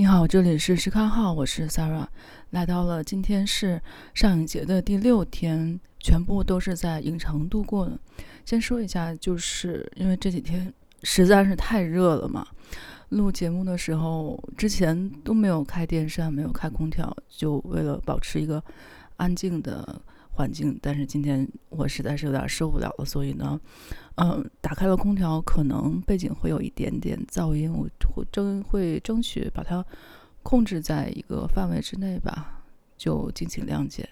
你好，这里是石康号，我是 Sarah，来到了今天是上影节的第六天，全部都是在影城度过的。先说一下，就是因为这几天实在是太热了嘛，录节目的时候之前都没有开电扇，没有开空调，就为了保持一个安静的环境。但是今天我实在是有点受不了了，所以呢，嗯，打开了空调，可能背景会有一点点噪音，我会争会争取把它控制在一个范围之内吧，就敬请谅解。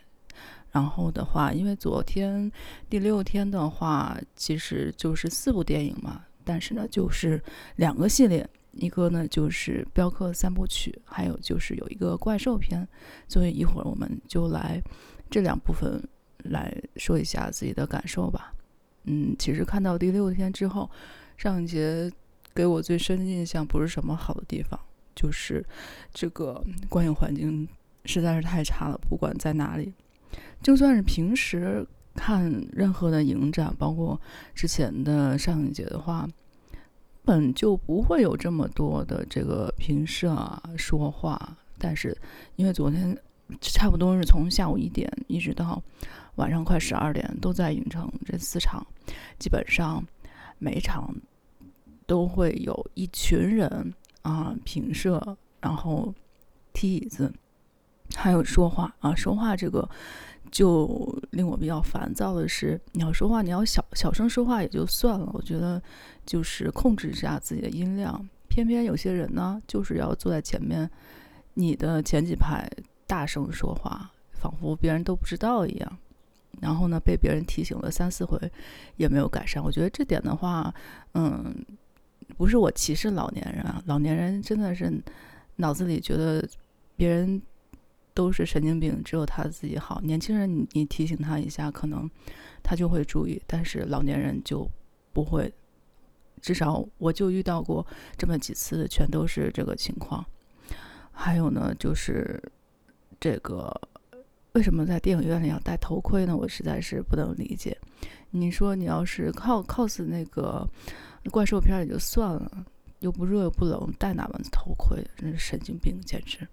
然后的话，因为昨天第六天的话，其实就是四部电影嘛，但是呢，就是两个系列，一个呢就是《镖客三部曲》，还有就是有一个怪兽片，所以一会儿我们就来这两部分来说一下自己的感受吧。嗯，其实看到第六天之后，上一节给我最深的印象不是什么好的地方，就是这个观影环境实在是太差了，不管在哪里。就算是平时看任何的影展，包括之前的上影节的话，本就不会有这么多的这个评社啊说话。但是因为昨天差不多是从下午一点一直到晚上快十二点都在影城，这四场基本上每场都会有一群人啊平射，然后踢椅子，还有说话啊说话这个。就令我比较烦躁的是，你要说话，你要小小声说话也就算了，我觉得就是控制一下自己的音量。偏偏有些人呢，就是要坐在前面，你的前几排大声说话，仿佛别人都不知道一样。然后呢，被别人提醒了三四回，也没有改善。我觉得这点的话，嗯，不是我歧视老年人啊，老年人真的是脑子里觉得别人。都是神经病，只有他自己好。年轻人你，你提醒他一下，可能他就会注意，但是老年人就不会。至少我就遇到过这么几次，全都是这个情况。还有呢，就是这个为什么在电影院里要戴头盔呢？我实在是不能理解。你说你要是靠 cos 那个怪兽片也就算了，又不热又不冷，戴哪门子头盔？真是神经病，简直。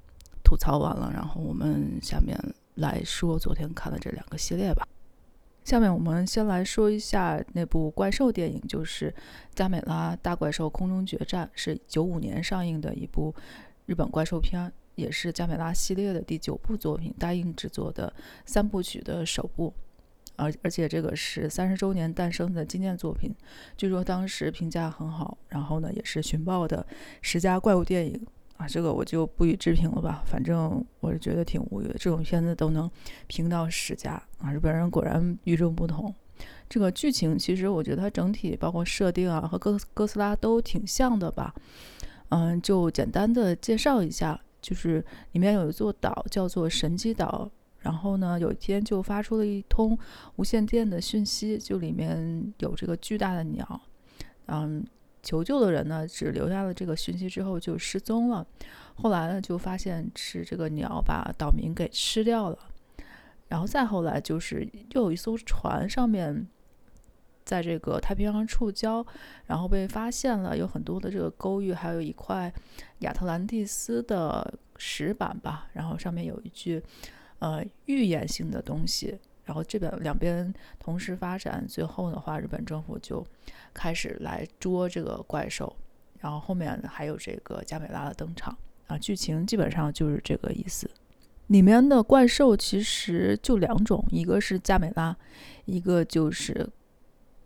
吐槽完了，然后我们下面来说昨天看的这两个系列吧。下面我们先来说一下那部怪兽电影，就是《加美拉大怪兽空中决战》，是九五年上映的一部日本怪兽片，也是加美拉系列的第九部作品，大映制作的三部曲的首部。而而且这个是三十周年诞生的纪念作品，据说当时评价很好，然后呢也是寻宝的十佳怪物电影。啊，这个我就不予置评了吧。反正我是觉得挺无语的，这种片子都能评到十佳啊！日本人果然与众不同。这个剧情其实我觉得它整体包括设定啊和哥哥斯拉都挺像的吧。嗯，就简单的介绍一下，就是里面有一座岛叫做神机岛，然后呢有一天就发出了一通无线电的讯息，就里面有这个巨大的鸟，嗯。求救的人呢，只留下了这个讯息之后就失踪了。后来呢，就发现是这个鸟把岛民给吃掉了。然后再后来，就是又有一艘船上面，在这个太平洋触礁，然后被发现了有很多的这个沟域，还有一块亚特兰蒂斯的石板吧。然后上面有一句呃预言性的东西。然后这边两边同时发展，最后的话，日本政府就开始来捉这个怪兽，然后后面还有这个加美拉的登场啊，剧情基本上就是这个意思。里面的怪兽其实就两种，一个是加美拉，一个就是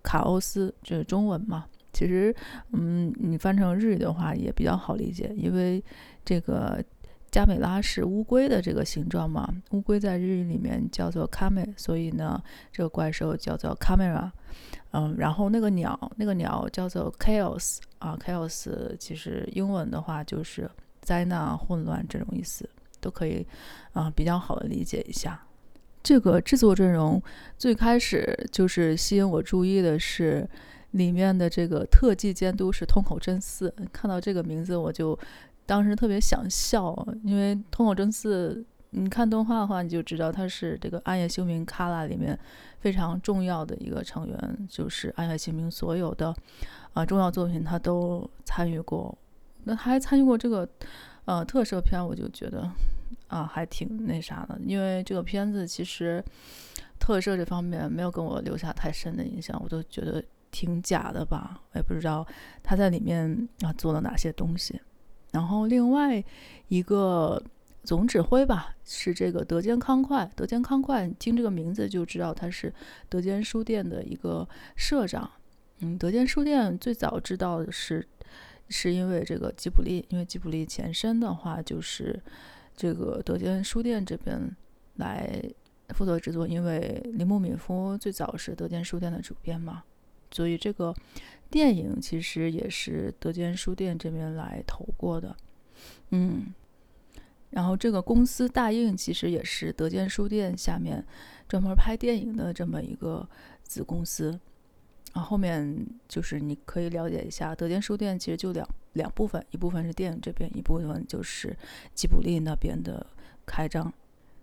卡欧斯，就是中文嘛。其实，嗯，你翻成日语的话也比较好理解，因为这个。加美拉是乌龟的这个形状嘛？乌龟在日语里面叫做卡美，所以呢，这个怪兽叫做 camera。嗯，然后那个鸟，那个鸟叫做 chaos 啊，chaos 其实英文的话就是灾难、混乱这种意思，都可以啊比较好的理解一下。这个制作阵容最开始就是吸引我注意的是里面的这个特技监督是通口真嗣，看到这个名字我就。当时特别想笑，因为通口真嗣，你看动画的话，你就知道他是这个《暗夜秀明》卡拉里面非常重要的一个成员，就是《暗夜秀明》所有的啊重要作品他都参与过。那还参与过这个呃特摄片，我就觉得啊还挺那啥的，因为这个片子其实特摄这方面没有给我留下太深的印象，我都觉得挺假的吧，我也不知道他在里面啊做了哪些东西。然后另外一个总指挥吧是这个德间康快，德间康快听这个名字就知道他是德间书店的一个社长。嗯，德间书店最早知道的是是因为这个吉卜力，因为吉卜力前身的话就是这个德间书店这边来负责制作，因为铃木敏夫最早是德间书店的主编嘛，所以这个。电影其实也是德间书店这边来投过的，嗯，然后这个公司大映其实也是德间书店下面专门拍电影的这么一个子公司，啊，后面就是你可以了解一下，德间书店其实就两两部分，一部分是电影这边，一部分就是吉卜力那边的开张。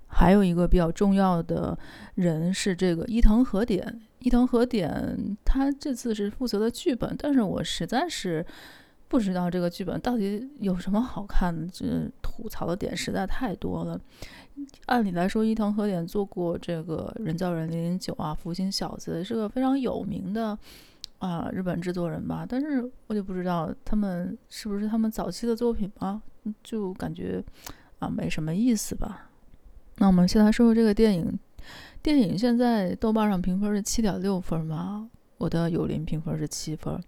还有一个比较重要的人是这个伊藤和典，伊藤和典他这次是负责的剧本，但是我实在是不知道这个剧本到底有什么好看的，这吐槽的点实在太多了。按理来说，伊藤和典做过这个人造人零零九啊，福星小子是个非常有名的啊日本制作人吧，但是我就不知道他们是不是他们早期的作品吧，就感觉啊没什么意思吧。那我们先来说说这个电影。电影现在豆瓣上评分是七点六分嘛？我的友邻评分是七分，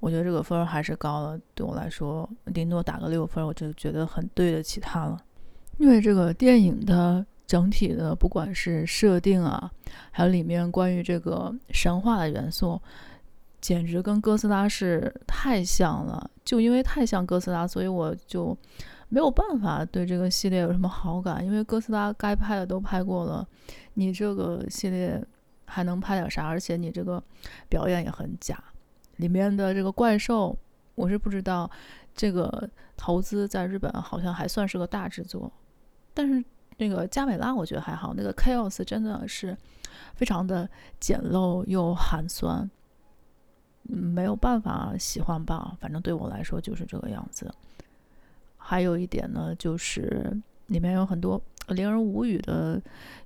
我觉得这个分还是高了。对我来说，顶多打个六分，我就觉得很对得起他了。因为这个电影的整体的，不管是设定啊，还有里面关于这个神话的元素，简直跟哥斯拉是太像了。就因为太像哥斯拉，所以我就。没有办法对这个系列有什么好感，因为哥斯拉该拍的都拍过了，你这个系列还能拍点啥？而且你这个表演也很假，里面的这个怪兽，我是不知道，这个投资在日本好像还算是个大制作，但是那个加美拉我觉得还好，那个 Chaos 真的是非常的简陋又寒酸，没有办法喜欢吧？反正对我来说就是这个样子。还有一点呢，就是里面有很多令人无语的、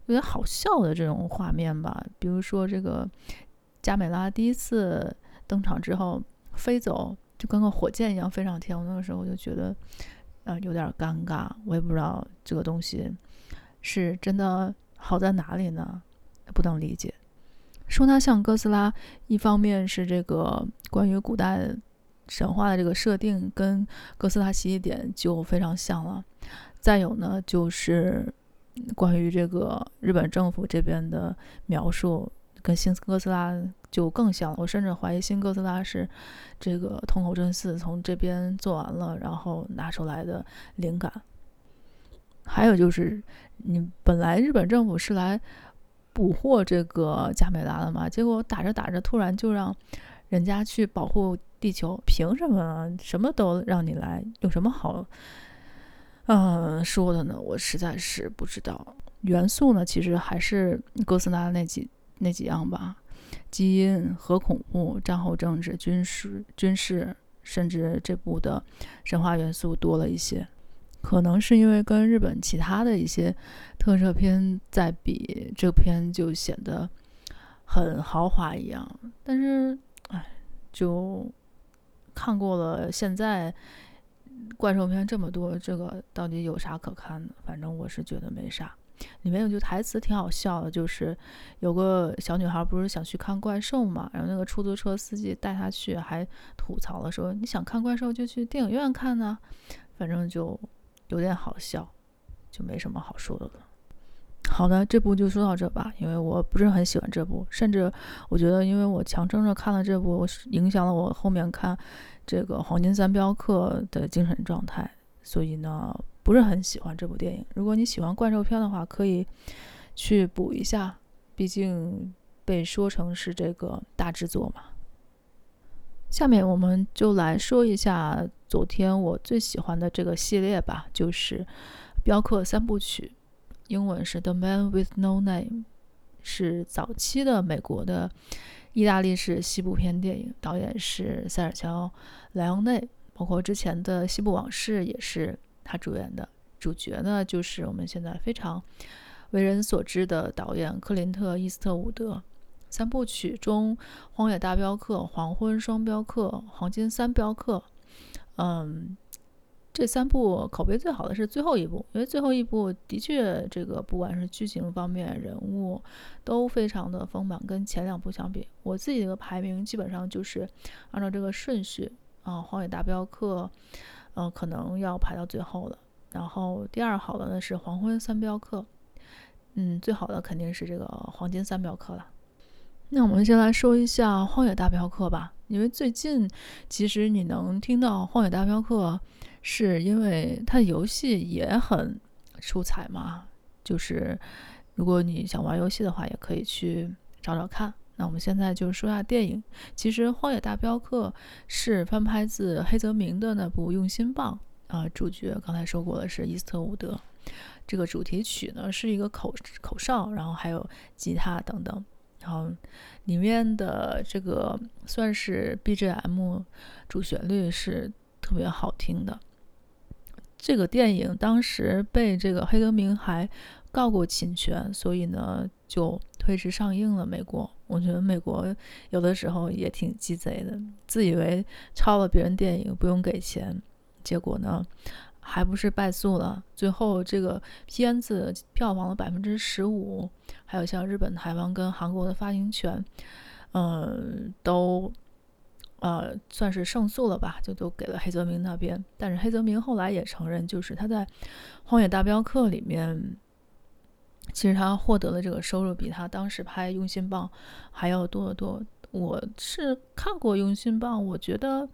有点好笑的这种画面吧。比如说，这个加美拉第一次登场之后飞走，就跟个火箭一样飞上天。我那个时候就觉得，呃，有点尴尬。我也不知道这个东西是真的好在哪里呢？不能理解。说它像哥斯拉，一方面是这个关于古代。神话的这个设定跟哥斯拉起点就非常像了，再有呢，就是关于这个日本政府这边的描述跟新哥斯拉就更像了。我甚至怀疑新哥斯拉是这个通口真嗣从这边做完了，然后拿出来的灵感。还有就是，你本来日本政府是来捕获这个加美拉的嘛，结果打着打着，突然就让人家去保护。地球凭什么？什么都让你来，有什么好，嗯、说的呢？我实在是不知道。元素呢，其实还是哥斯拉那几那几样吧，基因、核恐怖、战后政治、军事、军事，甚至这部的神话元素多了一些。可能是因为跟日本其他的一些特摄片在比，这片就显得很豪华一样。但是，哎，就。看过了，现在怪兽片这么多，这个到底有啥可看的？反正我是觉得没啥。里面有句台词挺好笑的，就是有个小女孩不是想去看怪兽嘛，然后那个出租车司机带她去，还吐槽了说：“你想看怪兽就去电影院看呢。”反正就有点好笑，就没什么好说的了。好的，这部就说到这吧，因为我不是很喜欢这部，甚至我觉得，因为我强撑着看了这部，影响了我后面看这个《黄金三镖客》的精神状态，所以呢，不是很喜欢这部电影。如果你喜欢怪兽片的话，可以去补一下，毕竟被说成是这个大制作嘛。下面我们就来说一下昨天我最喜欢的这个系列吧，就是《镖客三部曲》。英文是《The Man with No Name》，是早期的美国的意大利式西部片电影，导演是塞尔乔·莱昂内，包括之前的《西部往事》也是他主演的。主角呢，就是我们现在非常为人所知的导演克林特·伊斯特伍德。三部曲中，《荒野大镖客》《黄昏双镖客》《黄金三镖客》，嗯，这三部口碑最好的是最后一部，因为最后一部的确这个不管是剧情方面、人物都非常的丰满，跟前两部相比，我自己的排名基本上就是按照这个顺序啊，《荒野大镖客》嗯，可能要排到最后了。然后第二好的呢是《黄昏三镖客》，嗯，最好的肯定是这个《黄金三镖客》了。那我们先来说一下《荒野大镖客》吧，因为最近其实你能听到《荒野大镖客》，是因为它的游戏也很出彩嘛。就是如果你想玩游戏的话，也可以去找找看。那我们现在就说下电影。其实《荒野大镖客》是翻拍自黑泽明的那部《用心棒》。啊，主角刚才说过的是伊斯特伍德，这个主题曲呢是一个口口哨，然后还有吉他等等，然后里面的这个算是 BGM 主旋律是特别好听的。这个电影当时被这个黑泽明还告过侵权，所以呢就推迟上映了。美国，我觉得美国有的时候也挺鸡贼的，自以为抄了别人电影不用给钱。结果呢，还不是败诉了。最后这个片子票房的百分之十五，还有像日本、台湾跟韩国的发行权，嗯、都呃算是胜诉了吧，就都给了黑泽明那边。但是黑泽明后来也承认，就是他在《荒野大镖客》里面，其实他获得的这个收入比他当时拍《用心棒》还要多得多。我是看过《用心棒》，我觉得，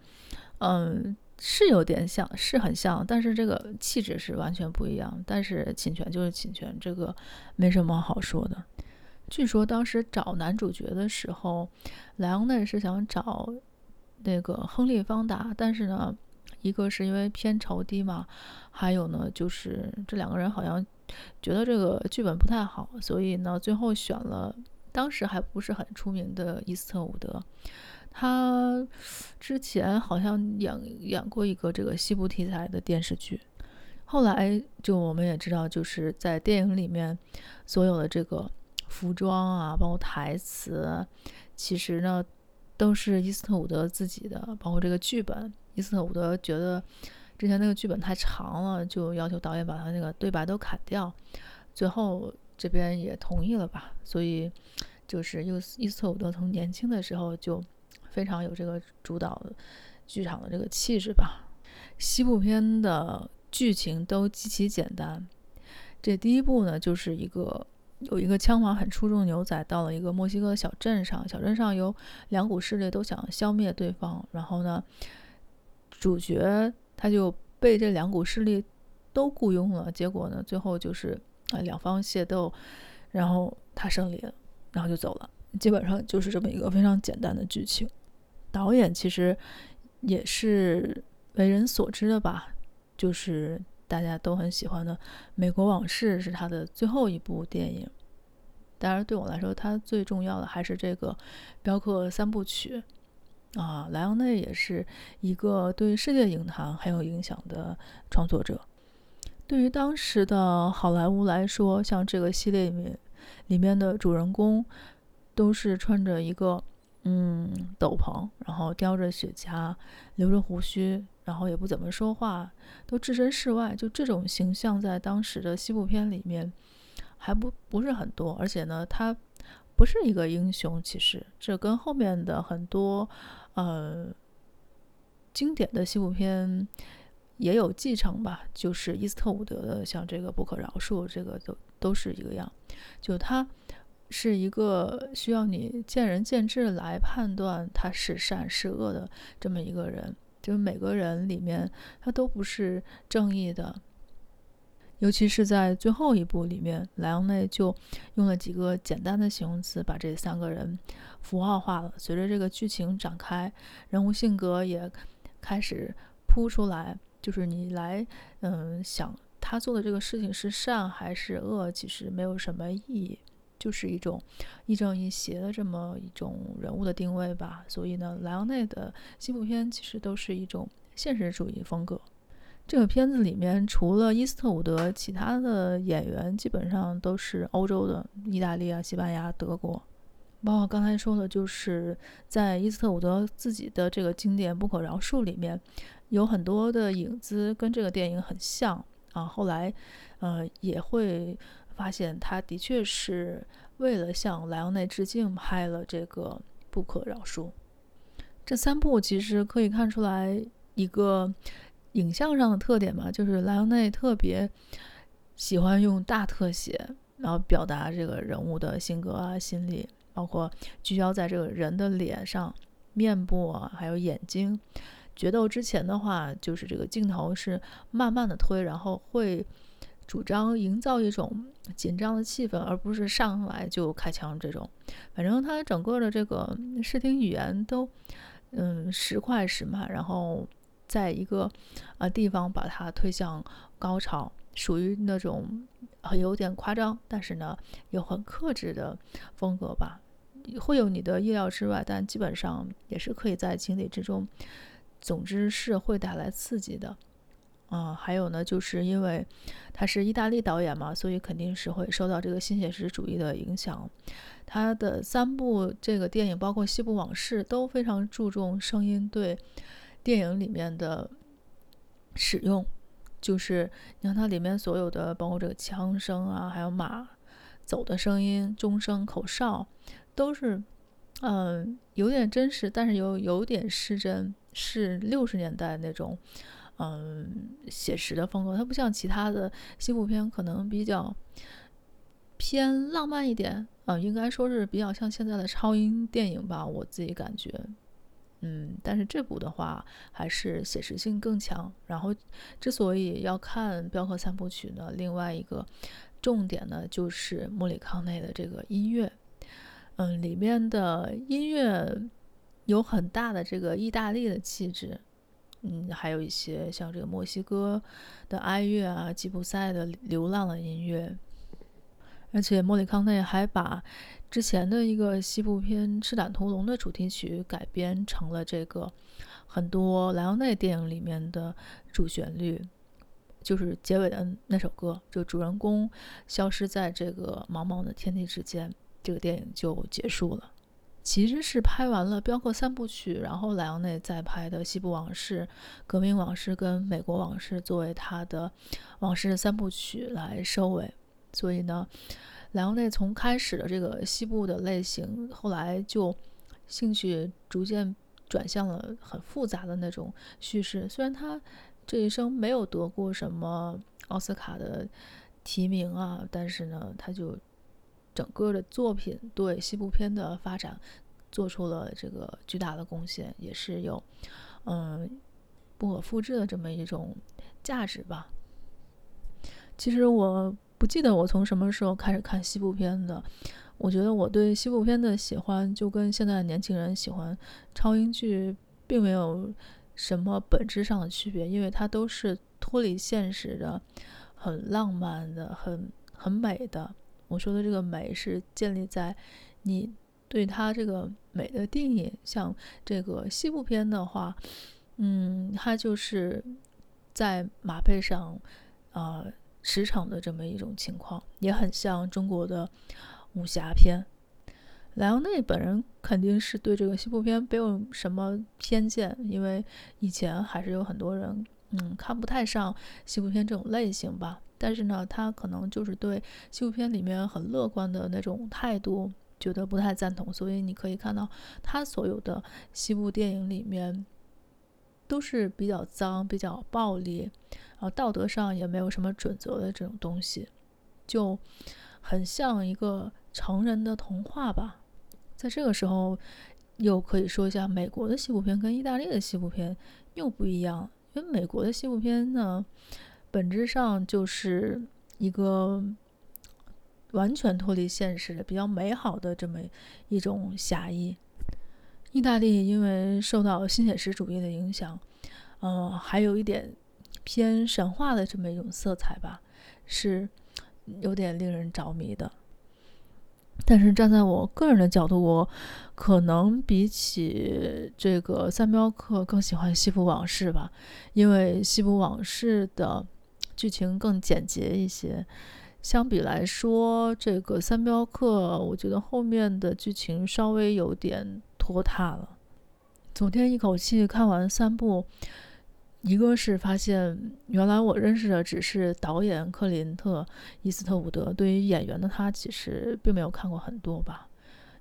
嗯、是有点像，是很像，但是这个气质是完全不一样。但是侵权就是侵权，这个没什么好说的。据说当时找男主角的时候，莱昂内是想找那个亨利·方达，但是呢，一个是因为片酬低嘛，还有呢就是这两个人好像觉得这个剧本不太好，所以呢最后选了当时还不是很出名的伊斯特伍德。他之前好像演演过一个这个西部题材的电视剧，后来就我们也知道，就是在电影里面所有的这个服装啊，包括台词，其实呢都是伊斯特伍德自己的，包括这个剧本，伊斯特伍德觉得之前那个剧本太长了，就要求导演把他那个对白都砍掉，最后这边也同意了吧，所以就是伊斯伊斯特伍德从年轻的时候就。非常有这个主导剧场的这个气质吧。西部片的剧情都极其简单。这第一部呢，就是一个有一个枪法很出众的牛仔到了一个墨西哥的小镇上，小镇上有两股势力都想消灭对方，然后呢，主角他就被这两股势力都雇佣了，结果呢，最后就是啊两方械斗，然后他胜利了，然后就走了。基本上就是这么一个非常简单的剧情。导演其实也是为人所知的吧，就是大家都很喜欢的《美国往事》是他的最后一部电影。当然，对我来说，他最重要的还是这个《镖客三部曲》啊。莱昂内也是一个对世界影坛很有影响的创作者。对于当时的好莱坞来说，像这个系列里面里面的主人公都是穿着一个。嗯，斗篷，然后叼着雪茄，留着胡须，然后也不怎么说话，都置身事外。就这种形象，在当时的西部片里面还不不是很多。而且呢，他不是一个英雄。其实这跟后面的很多呃经典的西部片也有继承吧。就是伊斯特伍德的，像这个《不可饶恕》，这个都都是一个样。就他。是一个需要你见仁见智来判断他是善是恶的这么一个人，就是每个人里面他都不是正义的，尤其是在最后一部里面，莱昂内就用了几个简单的形容词把这三个人符号化了。随着这个剧情展开，人物性格也开始铺出来，就是你来嗯想他做的这个事情是善还是恶，其实没有什么意义。就是一种亦正亦邪的这么一种人物的定位吧，所以呢，莱昂内的西部片其实都是一种现实主义风格。这个片子里面除了伊斯特伍德，其他的演员基本上都是欧洲的，意大利啊、西班牙、德国。包括刚才说的，就是在伊斯特伍德自己的这个经典《不可饶恕》里面，有很多的影子跟这个电影很像啊。后来，呃，也会发现他的确是为了向莱昂内致敬拍了这个《不可饶恕》。这三部其实可以看出来一个。影像上的特点嘛，就是莱昂内特别喜欢用大特写，然后表达这个人物的性格啊、心理，包括聚焦在这个人的脸上、面部啊，还有眼睛。决斗之前的话，就是这个镜头是慢慢的推，然后会主张营造一种紧张的气氛，而不是上来就开枪这种。反正他整个的这个视听语言都嗯时快时慢，然后。在一个呃地方把它推向高潮，属于那种很有点夸张，但是呢又很克制的风格吧，会有你的意料之外，但基本上也是可以在情理之中。总之是会带来刺激的，啊、呃，还有呢，就是因为他是意大利导演嘛，所以肯定是会受到这个新写实主义的影响。他的三部这个电影，包括《西部往事》，都非常注重声音对。电影里面的使用，就是你看它里面所有的，包括这个枪声啊，还有马走的声音、钟声、口哨，都是嗯有点真实，但是又有点失真，是六十年代那种嗯写实的风格。它不像其他的西部片，可能比较偏浪漫一点啊，应该说是比较像现在的超英电影吧，我自己感觉。嗯，但是这部的话还是写实性更强。然后，之所以要看镖客三部曲呢，另外一个重点呢就是莫里康内的这个音乐。嗯，里面的音乐有很大的这个意大利的气质。嗯，还有一些像这个墨西哥的哀乐啊，吉普赛的流浪的音乐。而且莫里康内还把之前的一个西部片《赤胆屠龙》的主题曲改编成了这个很多莱昂内电影里面的主旋律，就是结尾的那首歌，就主人公消失在这个茫茫的天地之间，这个电影就结束了。其实是拍完了《镖客三部曲》，然后莱昂内再拍的《西部往事》、《革命往事》跟《美国往事》作为他的往事三部曲来收尾。所以呢，莱昂内从开始的这个西部的类型，后来就兴趣逐渐转向了很复杂的那种叙事。虽然他这一生没有得过什么奥斯卡的提名啊，但是呢，他就整个的作品对西部片的发展做出了这个巨大的贡献，也是有嗯不可复制的这么一种价值吧。其实我。不记得我从什么时候开始看西部片的。我觉得我对西部片的喜欢，就跟现在年轻人喜欢超英剧，并没有什么本质上的区别，因为它都是脱离现实的，很浪漫的，很很美的。我说的这个美是建立在你对它这个美的定义。像这个西部片的话，嗯，它就是在马背上，啊、驰骋的这么一种情况，也很像中国的武侠片。莱昂内本人肯定是对这个西部片没有什么偏见，因为以前还是有很多人嗯看不太上西部片这种类型吧。但是呢，他可能就是对西部片里面很乐观的那种态度觉得不太赞同，所以你可以看到他所有的西部电影里面都是比较脏、比较暴力。啊，道德上也没有什么准则的这种东西，就很像一个成人的童话吧。在这个时候，又可以说一下美国的西部片跟意大利的西部片又不一样，因为美国的西部片呢，本质上就是一个完全脱离现实的、比较美好的这么一种侠义。意大利因为受到新写实主义的影响，嗯、呃，还有一点。偏神话的这么一种色彩吧，是有点令人着迷的。但是站在我个人的角度，我可能比起这个三镖客更喜欢《西部往事》吧，因为《西部往事》的剧情更简洁一些。相比来说，这个三镖客，我觉得后面的剧情稍微有点拖沓了。昨天一口气看完三部，一个是发现原来我认识的只是导演克林特·伊斯特伍德，对于演员的他其实并没有看过很多吧。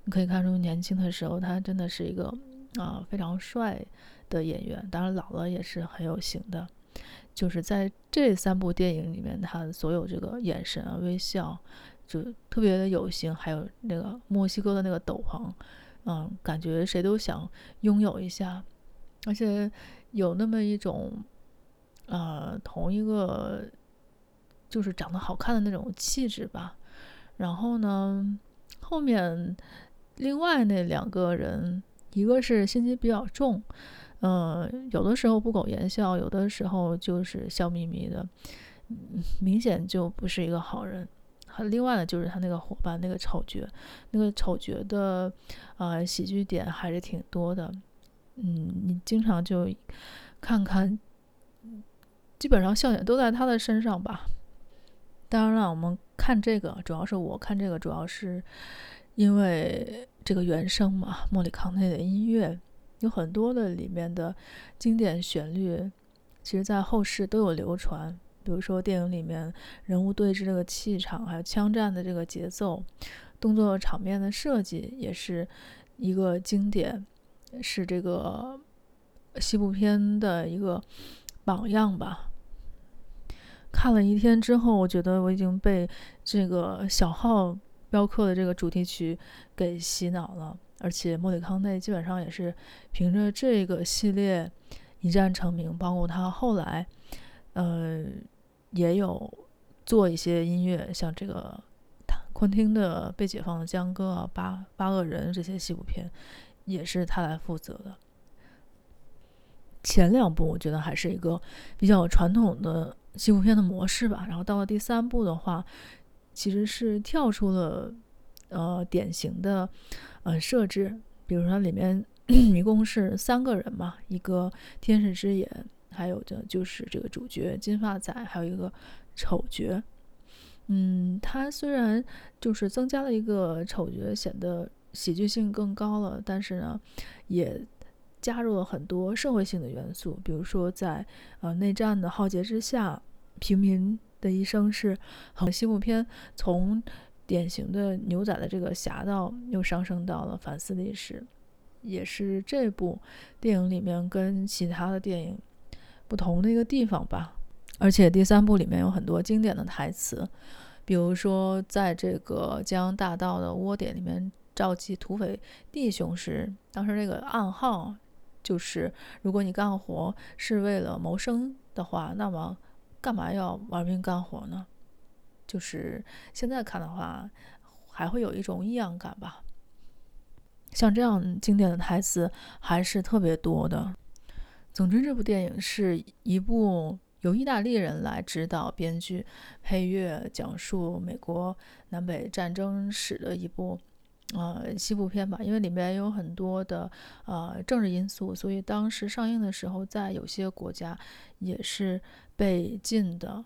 你可以看出年轻的时候他真的是一个啊非常帅的演员，当然老了也是很有型的。就是在这三部电影里面，他所有这个眼神啊、微笑，就特别的有型。还有那个墨西哥的那个斗篷，嗯，感觉谁都想拥有一下，而且有那么一种，呃，同一个就是长得好看的那种气质吧。然后呢，后面另外那两个人，一个是心机比较重。嗯，有的时候不苟言笑，有的时候就是笑眯眯的，明显就不是一个好人。他另外呢，就是他那个伙伴，那个丑角，那个丑角的呃喜剧点还是挺多的。嗯，你经常就看看，基本上笑点都在他的身上吧。当然了，我们看这个，主要是我看这个，主要是因为这个原声嘛，莫里康内的音乐。有很多的里面的经典旋律，其实在后世都有流传。比如说电影里面人物对峙这个气场，还有枪战的这个节奏，动作场面的设计，也是一个经典，是这个西部片的一个榜样吧。看了一天之后，我觉得我已经被这个小号镖客的这个主题曲给洗脑了。而且莫里康内基本上也是凭着这个系列一战成名，包括他后来，呃，也有做一些音乐，像这个昆汀的《被解放的江歌》啊，《八八恶人》这些西部片，也是他来负责的。前两部我觉得还是一个比较传统的西部片的模式吧，然后到了第三部的话，其实是跳出了呃典型的。呃，设置，比如说里面 一共是三个人嘛，一个天使之眼，还有的就是这个主角金发仔，还有一个丑角。嗯，他虽然就是增加了一个丑角，显得喜剧性更高了，但是呢，也加入了很多社会性的元素，比如说在呃内战的浩劫之下，平民的一生是西部片从。典型的牛仔的这个侠盗又上升到了反思历史，也是这部电影里面跟其他的电影不同的一个地方吧。而且第三部里面有很多经典的台词，比如说在这个江洋大盗的窝点里面召集土匪弟兄时，当时那个暗号就是：如果你干活是为了谋生的话，那么干嘛要玩命干活呢？就是现在看的话，还会有一种异样感吧。像这样经典的台词还是特别多的。总之，这部电影是一部由意大利人来指导、编剧、配乐、讲述美国南北战争史的一部呃西部片吧。因为里面有很多的呃政治因素，所以当时上映的时候，在有些国家也是被禁的。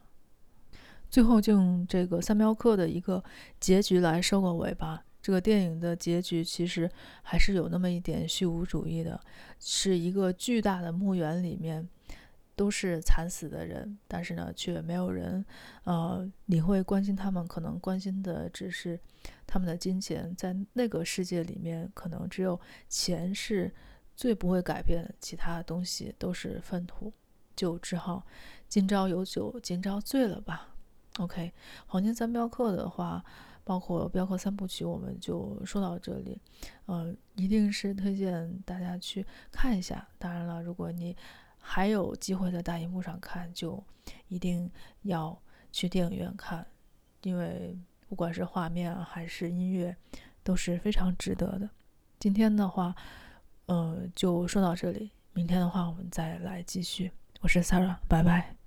最后就用这个三镖客的一个结局来收个尾吧。这个电影的结局其实还是有那么一点虚无主义的，是一个巨大的墓园里面都是惨死的人，但是呢，却没有人呃理会关心他们，可能关心的只是他们的金钱。在那个世界里面，可能只有钱是最不会改变，其他东西都是粪土，就只好今朝有酒今朝醉了吧。OK，黄金三镖客的话，包括镖客三部曲，我们就说到这里。呃，一定是推荐大家去看一下。当然了，如果你还有机会在大荧幕上看，就一定要去电影院看，因为不管是画面，还是音乐，都是非常值得的。今天的话，呃，就说到这里。明天的话，我们再来继续。我是 Sarah，拜拜。